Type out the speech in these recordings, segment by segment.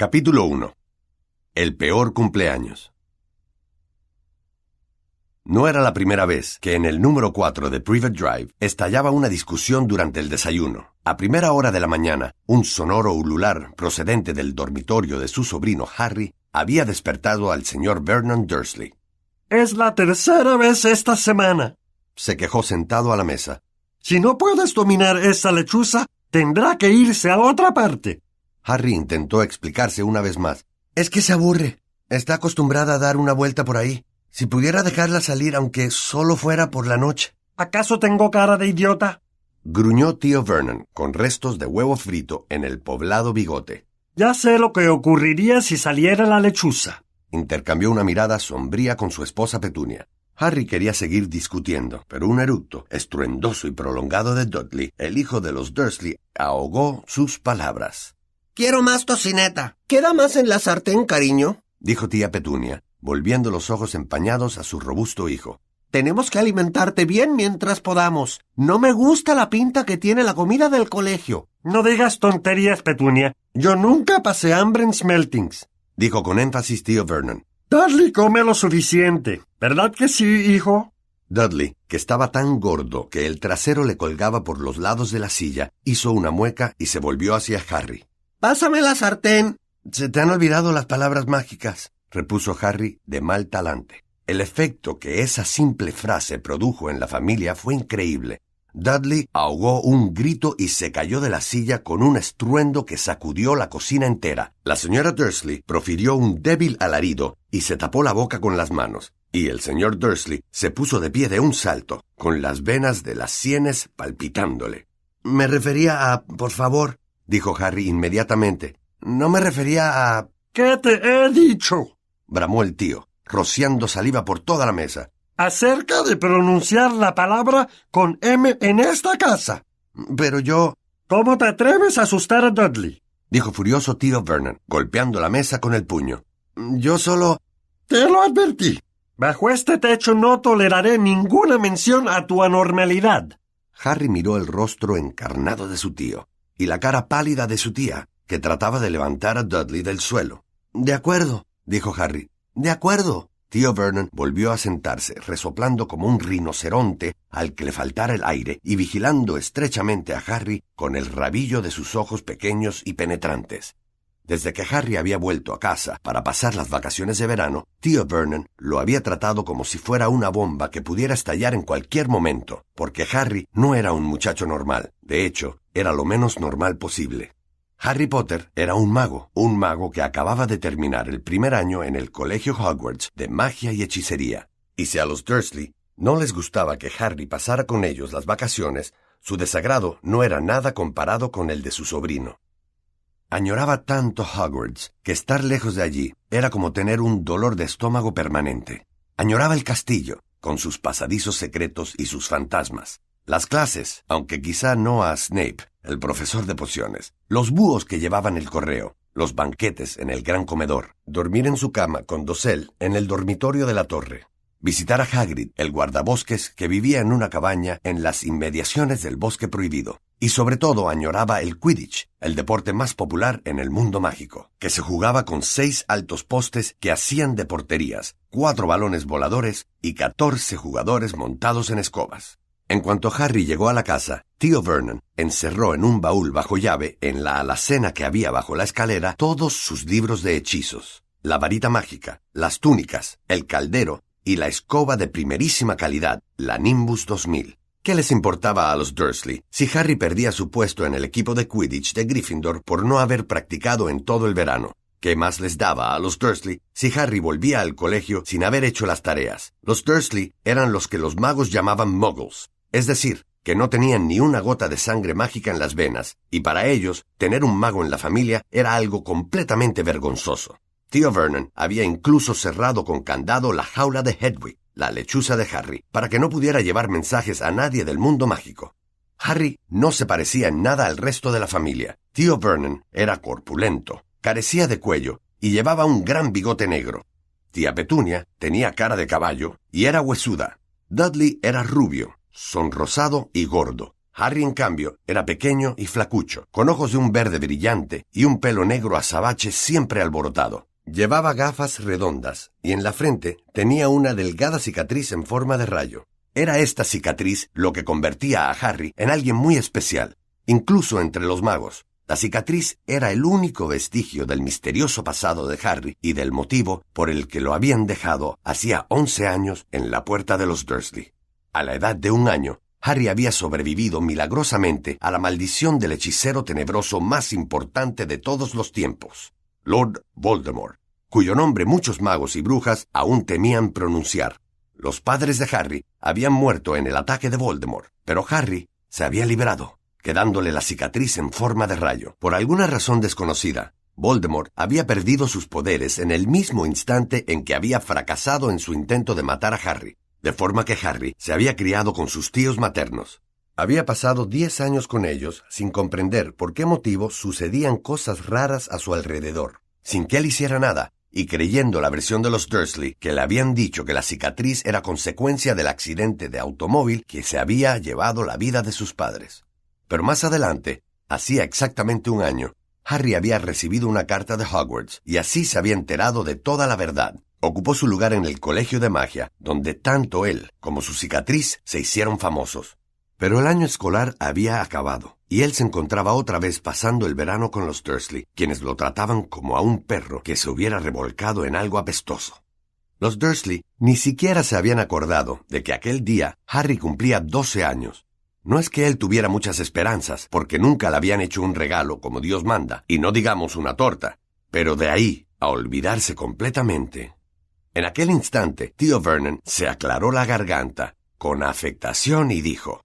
Capítulo 1. El peor cumpleaños. No era la primera vez que en el número 4 de Private Drive estallaba una discusión durante el desayuno. A primera hora de la mañana, un sonoro ulular procedente del dormitorio de su sobrino Harry había despertado al señor Vernon Dursley. Es la tercera vez esta semana. Se quejó sentado a la mesa. Si no puedes dominar esa lechuza, tendrá que irse a otra parte. Harry intentó explicarse una vez más. Es que se aburre. Está acostumbrada a dar una vuelta por ahí. Si pudiera dejarla salir aunque solo fuera por la noche. ¿Acaso tengo cara de idiota? Gruñó tío Vernon, con restos de huevo frito en el poblado bigote. Ya sé lo que ocurriría si saliera la lechuza. Intercambió una mirada sombría con su esposa Petunia. Harry quería seguir discutiendo, pero un eructo, estruendoso y prolongado de Dudley, el hijo de los Dursley, ahogó sus palabras. Quiero más tocineta. ¿Queda más en la sartén, cariño? dijo tía Petunia, volviendo los ojos empañados a su robusto hijo. Tenemos que alimentarte bien mientras podamos. No me gusta la pinta que tiene la comida del colegio. No digas tonterías, Petunia. Yo nunca pasé hambre en Smeltings, dijo con énfasis tío Vernon. Dudley come lo suficiente. ¿Verdad que sí, hijo? Dudley, que estaba tan gordo que el trasero le colgaba por los lados de la silla, hizo una mueca y se volvió hacia Harry. Pásame la sartén. Se te han olvidado las palabras mágicas, repuso Harry de mal talante. El efecto que esa simple frase produjo en la familia fue increíble. Dudley ahogó un grito y se cayó de la silla con un estruendo que sacudió la cocina entera. La señora Dursley profirió un débil alarido y se tapó la boca con las manos. Y el señor Dursley se puso de pie de un salto, con las venas de las sienes palpitándole. Me refería a... por favor, dijo Harry inmediatamente. No me refería a... ¿Qué te he dicho? bramó el tío, rociando saliva por toda la mesa. Acerca de pronunciar la palabra con M en esta casa. Pero yo... ¿Cómo te atreves a asustar a Dudley? dijo furioso tío Vernon, golpeando la mesa con el puño. Yo solo... Te lo advertí. Bajo este techo no toleraré ninguna mención a tu anormalidad. Harry miró el rostro encarnado de su tío y la cara pálida de su tía, que trataba de levantar a Dudley del suelo. De acuerdo, dijo Harry. De acuerdo. Tío Vernon volvió a sentarse, resoplando como un rinoceronte al que le faltara el aire y vigilando estrechamente a Harry con el rabillo de sus ojos pequeños y penetrantes. Desde que Harry había vuelto a casa para pasar las vacaciones de verano, tío Vernon lo había tratado como si fuera una bomba que pudiera estallar en cualquier momento, porque Harry no era un muchacho normal. De hecho, era lo menos normal posible. Harry Potter era un mago, un mago que acababa de terminar el primer año en el Colegio Hogwarts de magia y hechicería. Y si a los Dursley no les gustaba que Harry pasara con ellos las vacaciones, su desagrado no era nada comparado con el de su sobrino. Añoraba tanto Hogwarts que estar lejos de allí era como tener un dolor de estómago permanente. Añoraba el castillo, con sus pasadizos secretos y sus fantasmas. Las clases, aunque quizá no a Snape, el profesor de pociones. Los búhos que llevaban el correo. Los banquetes en el gran comedor. Dormir en su cama con dosel en el dormitorio de la torre. Visitar a Hagrid, el guardabosques que vivía en una cabaña en las inmediaciones del bosque prohibido. Y sobre todo añoraba el Quidditch, el deporte más popular en el mundo mágico, que se jugaba con seis altos postes que hacían de porterías, cuatro balones voladores y catorce jugadores montados en escobas. En cuanto Harry llegó a la casa, tío Vernon encerró en un baúl bajo llave, en la alacena que había bajo la escalera, todos sus libros de hechizos, la varita mágica, las túnicas, el caldero y la escoba de primerísima calidad, la Nimbus 2000. ¿Qué les importaba a los Dursley si Harry perdía su puesto en el equipo de Quidditch de Gryffindor por no haber practicado en todo el verano? ¿Qué más les daba a los Dursley si Harry volvía al colegio sin haber hecho las tareas? Los Dursley eran los que los magos llamaban muggles, es decir, que no tenían ni una gota de sangre mágica en las venas, y para ellos tener un mago en la familia era algo completamente vergonzoso. Tío Vernon había incluso cerrado con candado la jaula de Hedwig, la lechuza de Harry, para que no pudiera llevar mensajes a nadie del mundo mágico. Harry no se parecía en nada al resto de la familia. Tío Vernon era corpulento, carecía de cuello y llevaba un gran bigote negro. Tía Petunia tenía cara de caballo y era huesuda. Dudley era rubio, sonrosado y gordo. Harry, en cambio, era pequeño y flacucho, con ojos de un verde brillante y un pelo negro azabache siempre alborotado. Llevaba gafas redondas y en la frente tenía una delgada cicatriz en forma de rayo. Era esta cicatriz lo que convertía a Harry en alguien muy especial, incluso entre los magos. La cicatriz era el único vestigio del misterioso pasado de Harry y del motivo por el que lo habían dejado hacía once años en la puerta de los Dursley. A la edad de un año, Harry había sobrevivido milagrosamente a la maldición del hechicero tenebroso más importante de todos los tiempos, Lord Voldemort, cuyo nombre muchos magos y brujas aún temían pronunciar. Los padres de Harry habían muerto en el ataque de Voldemort, pero Harry se había librado quedándole la cicatriz en forma de rayo. Por alguna razón desconocida, Voldemort había perdido sus poderes en el mismo instante en que había fracasado en su intento de matar a Harry, de forma que Harry se había criado con sus tíos maternos. Había pasado diez años con ellos sin comprender por qué motivo sucedían cosas raras a su alrededor, sin que él hiciera nada, y creyendo la versión de los Dursley que le habían dicho que la cicatriz era consecuencia del accidente de automóvil que se había llevado la vida de sus padres. Pero más adelante, hacía exactamente un año, Harry había recibido una carta de Hogwarts y así se había enterado de toda la verdad. Ocupó su lugar en el colegio de magia, donde tanto él como su cicatriz se hicieron famosos. Pero el año escolar había acabado, y él se encontraba otra vez pasando el verano con los Dursley, quienes lo trataban como a un perro que se hubiera revolcado en algo apestoso. Los Dursley ni siquiera se habían acordado de que aquel día Harry cumplía doce años, no es que él tuviera muchas esperanzas, porque nunca le habían hecho un regalo como Dios manda, y no digamos una torta, pero de ahí a olvidarse completamente. En aquel instante, tío Vernon se aclaró la garganta con afectación y dijo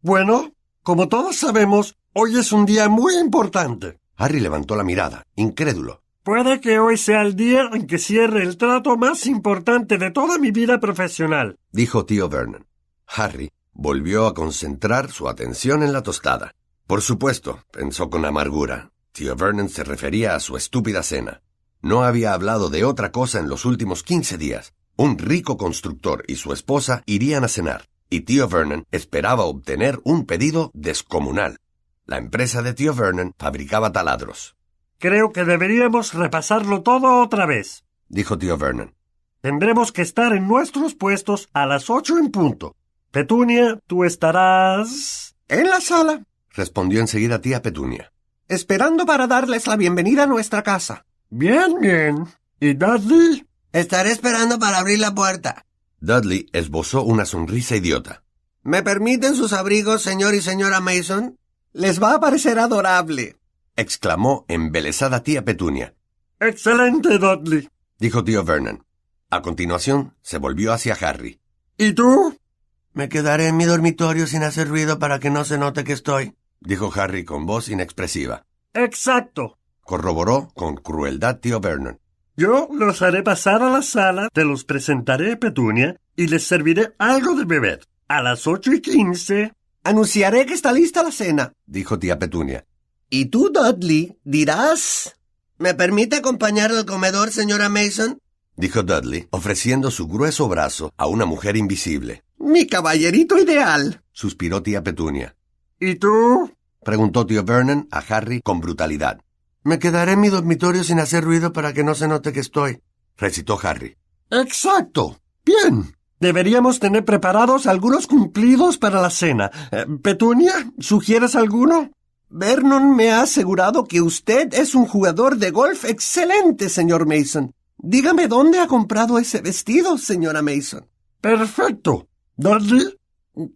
Bueno, como todos sabemos, hoy es un día muy importante. Harry levantó la mirada, incrédulo. Puede que hoy sea el día en que cierre el trato más importante de toda mi vida profesional, dijo tío Vernon. Harry Volvió a concentrar su atención en la tostada. Por supuesto, pensó con amargura. Tío Vernon se refería a su estúpida cena. No había hablado de otra cosa en los últimos quince días. Un rico constructor y su esposa irían a cenar, y tío Vernon esperaba obtener un pedido descomunal. La empresa de tío Vernon fabricaba taladros. Creo que deberíamos repasarlo todo otra vez, dijo tío Vernon. Tendremos que estar en nuestros puestos a las ocho en punto. Petunia, tú estarás... En la sala, respondió enseguida tía Petunia. Esperando para darles la bienvenida a nuestra casa. Bien, bien. ¿Y Dudley? Estaré esperando para abrir la puerta. Dudley esbozó una sonrisa idiota. ¿Me permiten sus abrigos, señor y señora Mason? Les va a parecer adorable, exclamó embelesada tía Petunia. Excelente, Dudley, dijo tío Vernon. A continuación, se volvió hacia Harry. ¿Y tú? Me quedaré en mi dormitorio sin hacer ruido para que no se note que estoy, dijo Harry con voz inexpresiva. Exacto, corroboró con crueldad tío Vernon. Yo los haré pasar a la sala, te los presentaré, Petunia, y les serviré algo de beber. A las ocho y quince. Anunciaré que está lista la cena, dijo tía Petunia. Y tú, Dudley, dirás. ¿Me permite acompañar al comedor, señora Mason? dijo Dudley, ofreciendo su grueso brazo a una mujer invisible. Mi caballerito ideal, suspiró tía Petunia. ¿Y tú? preguntó tío Vernon a Harry con brutalidad. Me quedaré en mi dormitorio sin hacer ruido para que no se note que estoy, recitó Harry. Exacto. Bien. Deberíamos tener preparados algunos cumplidos para la cena. Eh, Petunia, ¿sugieres alguno? Vernon me ha asegurado que usted es un jugador de golf excelente, señor Mason. Dígame dónde ha comprado ese vestido, señora Mason. Perfecto. ¿Dudley?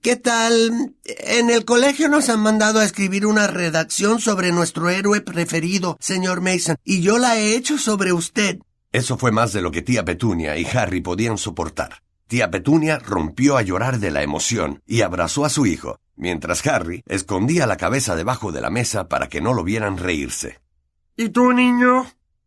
¿Qué tal? En el colegio nos han mandado a escribir una redacción sobre nuestro héroe preferido, señor Mason, y yo la he hecho sobre usted. Eso fue más de lo que tía Petunia y Harry podían soportar. Tía Petunia rompió a llorar de la emoción y abrazó a su hijo, mientras Harry escondía la cabeza debajo de la mesa para que no lo vieran reírse. ¿Y tú, niño?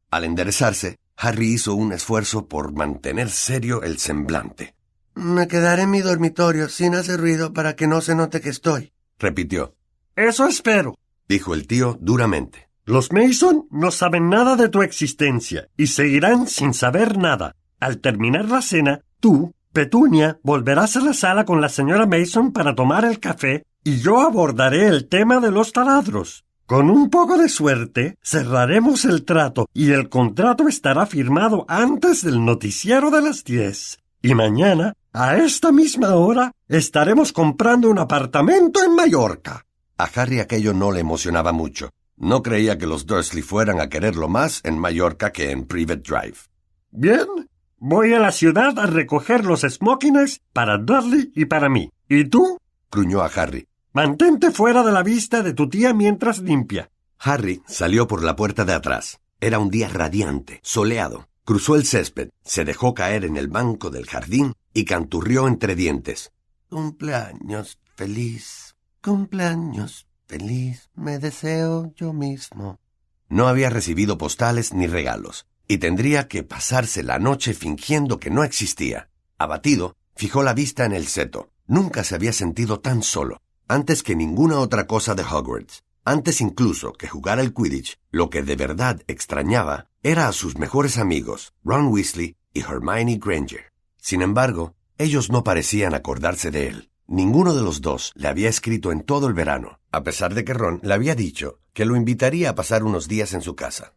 Al enderezarse, Harry hizo un esfuerzo por mantener serio el semblante. Me quedaré en mi dormitorio sin hacer ruido para que no se note que estoy, repitió. Eso espero, dijo el tío duramente. Los Mason no saben nada de tu existencia y seguirán sin saber nada. Al terminar la cena, tú, Petunia, volverás a la sala con la señora Mason para tomar el café y yo abordaré el tema de los taladros. Con un poco de suerte, cerraremos el trato y el contrato estará firmado antes del noticiero de las diez. Y mañana, a esta misma hora, estaremos comprando un apartamento en Mallorca. A Harry aquello no le emocionaba mucho. No creía que los Dursley fueran a quererlo más en Mallorca que en Private Drive. Bien, voy a la ciudad a recoger los smokings para Dudley y para mí. ¿Y tú? gruñó a Harry. Mantente fuera de la vista de tu tía mientras limpia. Harry salió por la puerta de atrás. Era un día radiante, soleado. Cruzó el césped, se dejó caer en el banco del jardín y canturrió entre dientes. Cumpleaños feliz, cumpleaños feliz, me deseo yo mismo. No había recibido postales ni regalos, y tendría que pasarse la noche fingiendo que no existía. Abatido, fijó la vista en el seto. Nunca se había sentido tan solo, antes que ninguna otra cosa de Hogwarts. Antes incluso que jugar al Quidditch, lo que de verdad extrañaba era a sus mejores amigos, Ron Weasley y Hermione Granger. Sin embargo, ellos no parecían acordarse de él. Ninguno de los dos le había escrito en todo el verano, a pesar de que Ron le había dicho que lo invitaría a pasar unos días en su casa.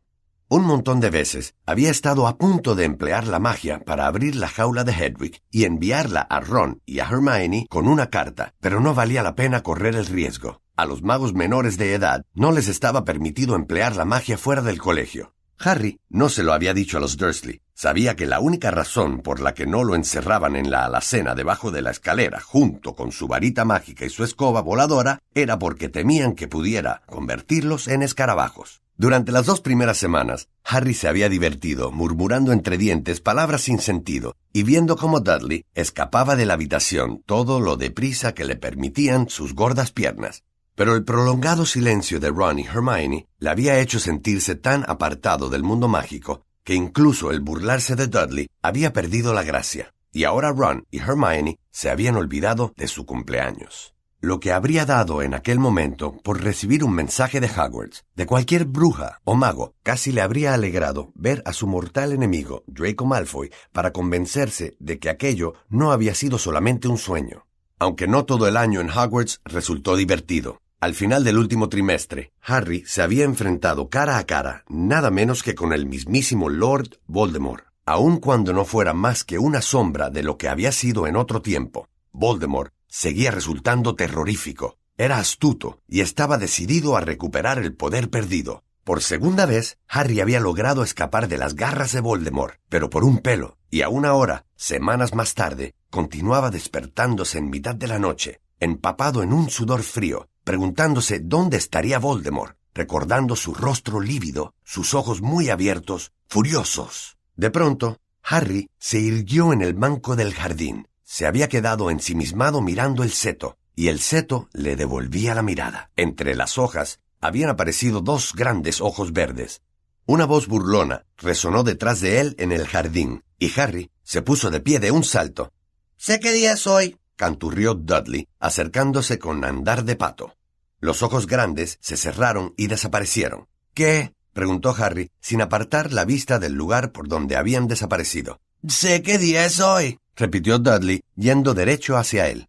Un montón de veces había estado a punto de emplear la magia para abrir la jaula de Hedwig y enviarla a Ron y a Hermione con una carta, pero no valía la pena correr el riesgo. A los magos menores de edad no les estaba permitido emplear la magia fuera del colegio. Harry no se lo había dicho a los Dursley. Sabía que la única razón por la que no lo encerraban en la alacena debajo de la escalera junto con su varita mágica y su escoba voladora era porque temían que pudiera convertirlos en escarabajos. Durante las dos primeras semanas, Harry se había divertido murmurando entre dientes palabras sin sentido y viendo cómo Dudley escapaba de la habitación todo lo deprisa que le permitían sus gordas piernas. Pero el prolongado silencio de Ron y Hermione le había hecho sentirse tan apartado del mundo mágico que incluso el burlarse de Dudley había perdido la gracia, y ahora Ron y Hermione se habían olvidado de su cumpleaños lo que habría dado en aquel momento por recibir un mensaje de Hogwarts, de cualquier bruja o mago, casi le habría alegrado ver a su mortal enemigo, Draco Malfoy, para convencerse de que aquello no había sido solamente un sueño. Aunque no todo el año en Hogwarts resultó divertido. Al final del último trimestre, Harry se había enfrentado cara a cara nada menos que con el mismísimo Lord Voldemort, aun cuando no fuera más que una sombra de lo que había sido en otro tiempo. Voldemort seguía resultando terrorífico. Era astuto y estaba decidido a recuperar el poder perdido. Por segunda vez, Harry había logrado escapar de las garras de Voldemort, pero por un pelo, y aún ahora, semanas más tarde, continuaba despertándose en mitad de la noche, empapado en un sudor frío, preguntándose dónde estaría Voldemort, recordando su rostro lívido, sus ojos muy abiertos, furiosos. De pronto, Harry se irguió en el banco del jardín, se había quedado ensimismado mirando el seto, y el seto le devolvía la mirada. Entre las hojas habían aparecido dos grandes ojos verdes. Una voz burlona resonó detrás de él en el jardín, y Harry se puso de pie de un salto. Sé qué día es hoy, canturrió Dudley, acercándose con andar de pato. Los ojos grandes se cerraron y desaparecieron. ¿Qué? preguntó Harry, sin apartar la vista del lugar por donde habían desaparecido. Sé qué día es hoy, repitió Dudley, yendo derecho hacia él.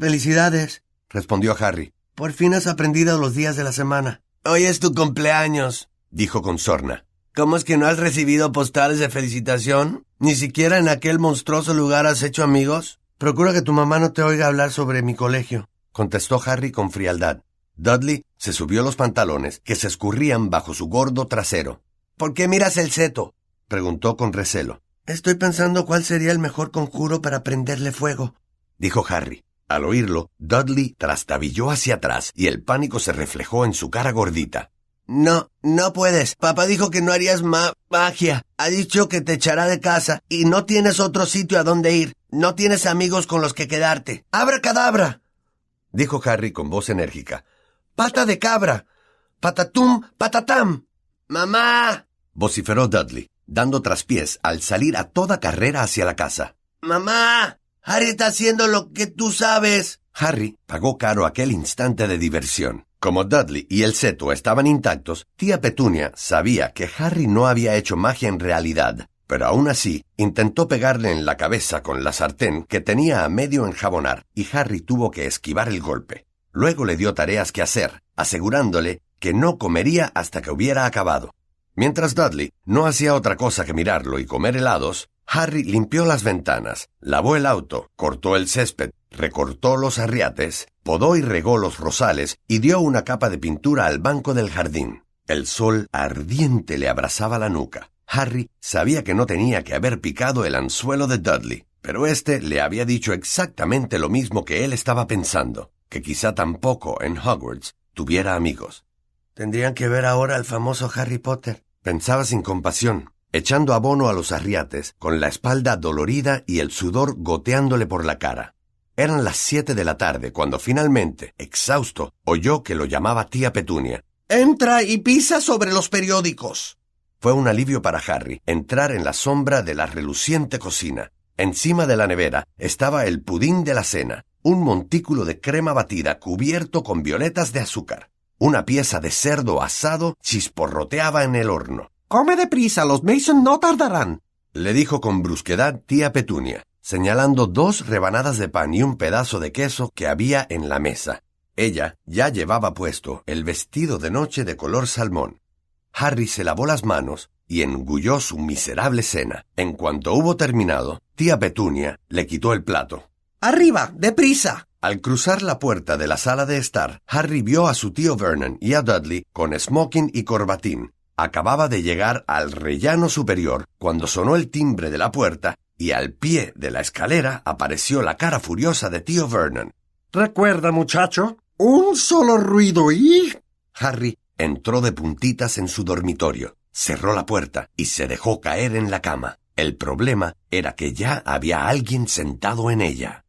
Felicidades, respondió Harry. Por fin has aprendido los días de la semana. Hoy es tu cumpleaños, dijo con sorna. ¿Cómo es que no has recibido postales de felicitación? ¿Ni siquiera en aquel monstruoso lugar has hecho amigos? Procura que tu mamá no te oiga hablar sobre mi colegio, contestó Harry con frialdad. Dudley se subió los pantalones, que se escurrían bajo su gordo trasero. ¿Por qué miras el seto? preguntó con recelo. Estoy pensando cuál sería el mejor conjuro para prenderle fuego, dijo Harry. Al oírlo, Dudley trastabilló hacia atrás y el pánico se reflejó en su cara gordita. No, no puedes. Papá dijo que no harías magia. Ha dicho que te echará de casa y no tienes otro sitio a donde ir. No tienes amigos con los que quedarte. ¡Abra cadabra! dijo Harry con voz enérgica. ¡Pata de cabra! ¡Patatum, patatam! ¡Mamá! vociferó Dudley dando traspiés al salir a toda carrera hacia la casa. Mamá. Harry está haciendo lo que tú sabes. Harry pagó caro aquel instante de diversión. Como Dudley y el seto estaban intactos, tía Petunia sabía que Harry no había hecho magia en realidad, pero aún así intentó pegarle en la cabeza con la sartén que tenía a medio enjabonar y Harry tuvo que esquivar el golpe. Luego le dio tareas que hacer, asegurándole que no comería hasta que hubiera acabado. Mientras Dudley no hacía otra cosa que mirarlo y comer helados, Harry limpió las ventanas, lavó el auto, cortó el césped, recortó los arriates, podó y regó los rosales y dio una capa de pintura al banco del jardín. El sol ardiente le abrazaba la nuca. Harry sabía que no tenía que haber picado el anzuelo de Dudley, pero éste le había dicho exactamente lo mismo que él estaba pensando, que quizá tampoco en Hogwarts tuviera amigos. Tendrían que ver ahora al famoso Harry Potter, pensaba sin compasión, echando abono a los arriates, con la espalda dolorida y el sudor goteándole por la cara. Eran las siete de la tarde cuando finalmente, exhausto, oyó que lo llamaba tía Petunia. Entra y pisa sobre los periódicos. Fue un alivio para Harry entrar en la sombra de la reluciente cocina. Encima de la nevera estaba el pudín de la cena, un montículo de crema batida cubierto con violetas de azúcar. Una pieza de cerdo asado chisporroteaba en el horno. Come deprisa, los Mason no tardarán. Le dijo con brusquedad tía Petunia, señalando dos rebanadas de pan y un pedazo de queso que había en la mesa. Ella ya llevaba puesto el vestido de noche de color salmón. Harry se lavó las manos y engulló su miserable cena. En cuanto hubo terminado, tía Petunia le quitó el plato. Arriba, deprisa. Al cruzar la puerta de la sala de estar, Harry vio a su tío Vernon y a Dudley con smoking y corbatín. Acababa de llegar al rellano superior cuando sonó el timbre de la puerta y al pie de la escalera apareció la cara furiosa de tío Vernon. Recuerda, muchacho, un solo ruido y... Harry Entró de puntitas en su dormitorio, cerró la puerta y se dejó caer en la cama. El problema era que ya había alguien sentado en ella.